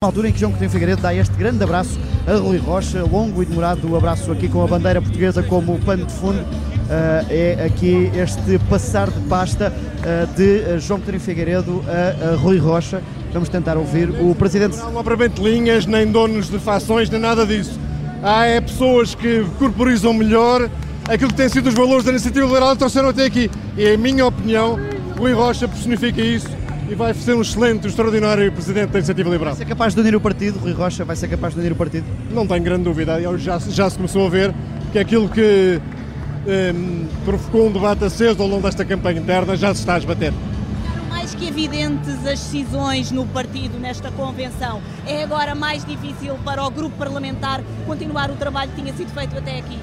Na altura em que João Coutinho Figueiredo dá este grande abraço a Rui Rocha, longo e demorado abraço aqui com a bandeira portuguesa como pano de fundo, uh, é aqui este passar de pasta uh, de João Coutinho Figueiredo a, a, Rui Rocha. Vamos tentar ouvir o Presidente. Não há propriamente linhas, nem donos de fações, nem nada disso. Há é pessoas que corporizam melhor aquilo que têm sido os valores da iniciativa liberal que trouxeram até aqui. E, em minha opinião, Rui Rocha personifica isso e vai ser um excelente, um extraordinário presidente da Iniciativa Liberal. Vai ser capaz de unir o partido, Rui Rocha vai ser capaz de unir o partido? Não tenho grande dúvida, já, já se começou a ver que aquilo que um, provocou um debate aceso ao longo desta campanha interna já se está a esbater. Mais que evidentes as decisões no partido nesta convenção, é agora mais difícil para o grupo parlamentar continuar o trabalho que tinha sido feito até aqui?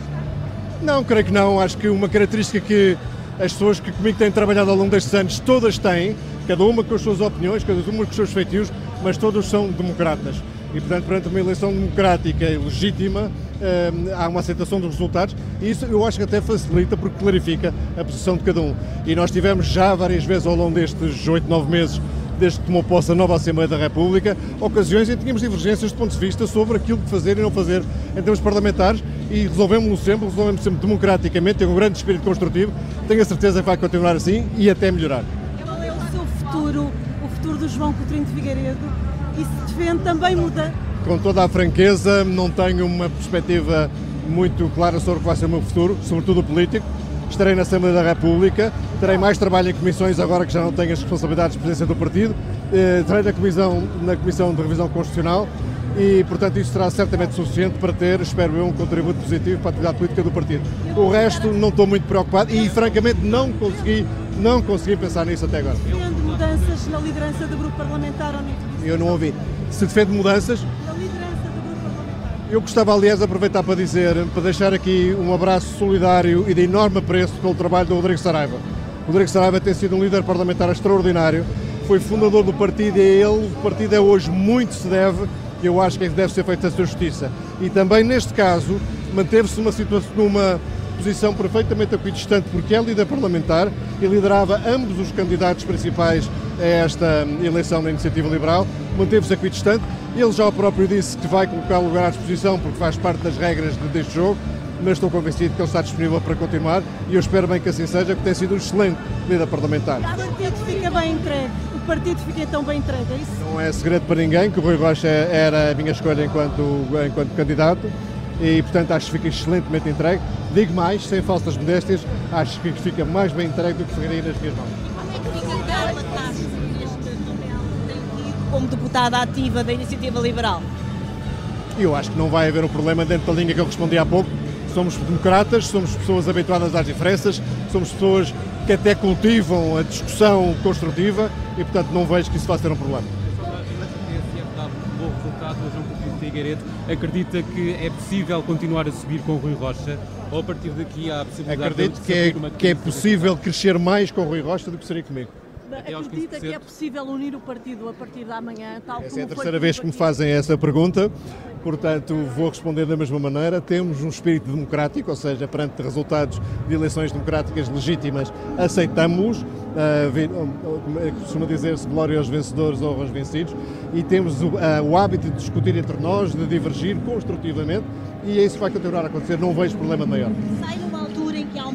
Não, creio que não. Acho que uma característica que as pessoas que comigo têm trabalhado ao longo destes anos todas têm, cada uma com as suas opiniões, cada uma com os seus feitios, mas todos são democratas. E, portanto, perante uma eleição democrática e legítima, eh, há uma aceitação dos resultados e isso eu acho que até facilita porque clarifica a posição de cada um. E nós tivemos já várias vezes ao longo destes 8, 9 meses desde que tomou posse a nova Assembleia da República, ocasiões em que tínhamos divergências de ponto de vista sobre aquilo que fazer e não fazer em termos parlamentares e resolvemos-lo sempre, resolvemos sempre democraticamente, tem um grande espírito construtivo, tenho a certeza que vai continuar assim e até melhorar. Qual é o seu futuro, o futuro do João Coutinho de Figueiredo e se defende também muda? Com toda a franqueza, não tenho uma perspectiva muito clara sobre o que vai ser o meu futuro, sobretudo político. Estarei na Assembleia da República, terei mais trabalho em comissões agora que já não tenho as responsabilidades de presidência do partido, eh, terei na comissão, na comissão de Revisão Constitucional e, portanto, isso será certamente suficiente para ter, espero eu, um contributo positivo para a atividade política do partido. O resto não estou muito preocupado e, francamente, não consegui, não consegui pensar nisso até agora. Defende mudanças na liderança do grupo parlamentar ou não? Eu não ouvi. Se defende mudanças? Eu gostava, aliás, de aproveitar para dizer, para deixar aqui um abraço solidário e de enorme apreço pelo trabalho do Rodrigo Saraiva. O Rodrigo Saraiva tem sido um líder parlamentar extraordinário, foi fundador do partido e a ele o partido é hoje muito se deve que eu acho que deve ser feita a sua justiça. E também neste caso manteve-se numa posição perfeitamente equidistante, porque é líder parlamentar e liderava ambos os candidatos principais a esta eleição da Iniciativa Liberal, manteve-se equidistante. Ele já próprio disse que vai colocar o lugar à disposição porque faz parte das regras deste jogo, mas estou convencido que ele está disponível para continuar e eu espero bem que assim seja, porque tem sido um excelente líder parlamentar. O partido fica bem entregue, o partido fica tão bem entregue, é isso? Não é segredo para ninguém que o Rui Rocha era a minha escolha enquanto, enquanto candidato e, portanto, acho que fica excelentemente entregue. Digo mais, sem falsas modéstias, acho que fica mais bem entregue do que ficaria nas minhas mãos. Como deputada ativa da Iniciativa Liberal? Eu acho que não vai haver um problema dentro da linha que eu respondi há pouco, somos democratas, somos pessoas habituadas às diferenças, somos pessoas que até cultivam a discussão construtiva e, portanto, não vejo que isso vá ser um problema. Figueiredo, acredita que é possível continuar a subir com o Rui Rocha ou a partir daqui há a possibilidade Acredito de que é, que é possível crescer mais com o Rui Rocha do que seria comigo. Acredita que é possível unir o partido a partir da manhã, tal essa como é a terceira vez que me fazem essa pergunta, portanto vou responder da mesma maneira. Temos um espírito democrático, ou seja, perante resultados de eleições democráticas legítimas, aceitamos, uh, costuma dizer-se glória aos vencedores, honra aos vencidos, e temos o, uh, o hábito de discutir entre nós, de divergir construtivamente, e isso vai continuar a acontecer, não vejo problema maior.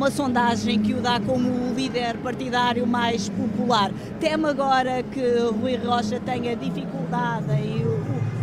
Uma sondagem que o dá como o líder partidário mais popular. Teme agora que Rui Rocha tenha dificuldade em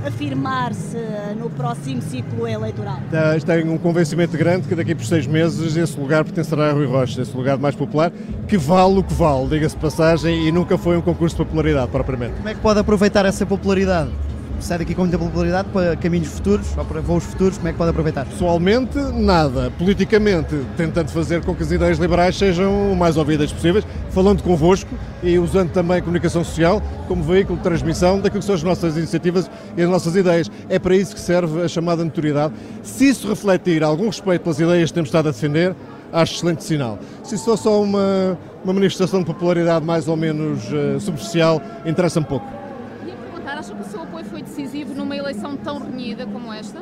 afirmar-se no próximo ciclo eleitoral? Tenho um convencimento grande que daqui por seis meses esse lugar pertencerá a Rui Rocha, esse lugar mais popular, que vale o que vale, diga-se de passagem, e nunca foi um concurso de popularidade, propriamente. Como é que pode aproveitar essa popularidade? Sai daqui com muita popularidade para caminhos futuros ou para voos futuros, como é que pode aproveitar? Pessoalmente, nada. Politicamente, tentando fazer com que as ideias liberais sejam o mais ouvidas possíveis, falando convosco e usando também a comunicação social como veículo de transmissão daquilo que são as nossas iniciativas e as nossas ideias. É para isso que serve a chamada notoriedade. Se isso refletir algum respeito pelas ideias que temos estado a defender, acho excelente sinal. Se isso for só uma, uma manifestação de popularidade mais ou menos uh, superficial, interessa-me pouco eleição tão renhida como esta?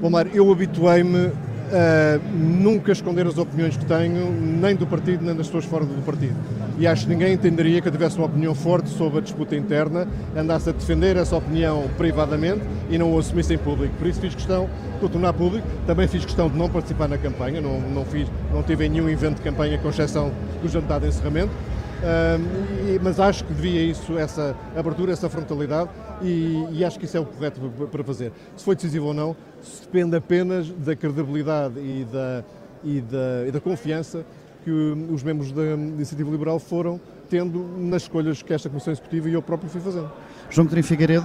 Bom, Mar, eu habituei-me Uh, nunca esconder as opiniões que tenho, nem do partido, nem das pessoas fora do partido. E acho que ninguém entenderia que eu tivesse uma opinião forte sobre a disputa interna, andasse a defender essa opinião privadamente e não o assumisse em público. Por isso fiz questão de o tornar público. Também fiz questão de não participar na campanha, não, não, fiz, não tive nenhum evento de campanha, com exceção do jantar de encerramento. Mas acho que devia isso, essa abertura, essa frontalidade, e, e, acho que isso é o correto para fazer. Se foi decisivo ou não, depende apenas da credibilidade e da, e da, e da confiança que os membros da Iniciativa Liberal foram tendo nas escolhas que esta Comissão Executiva e eu próprio fui fazendo. João Coutinho Figueiredo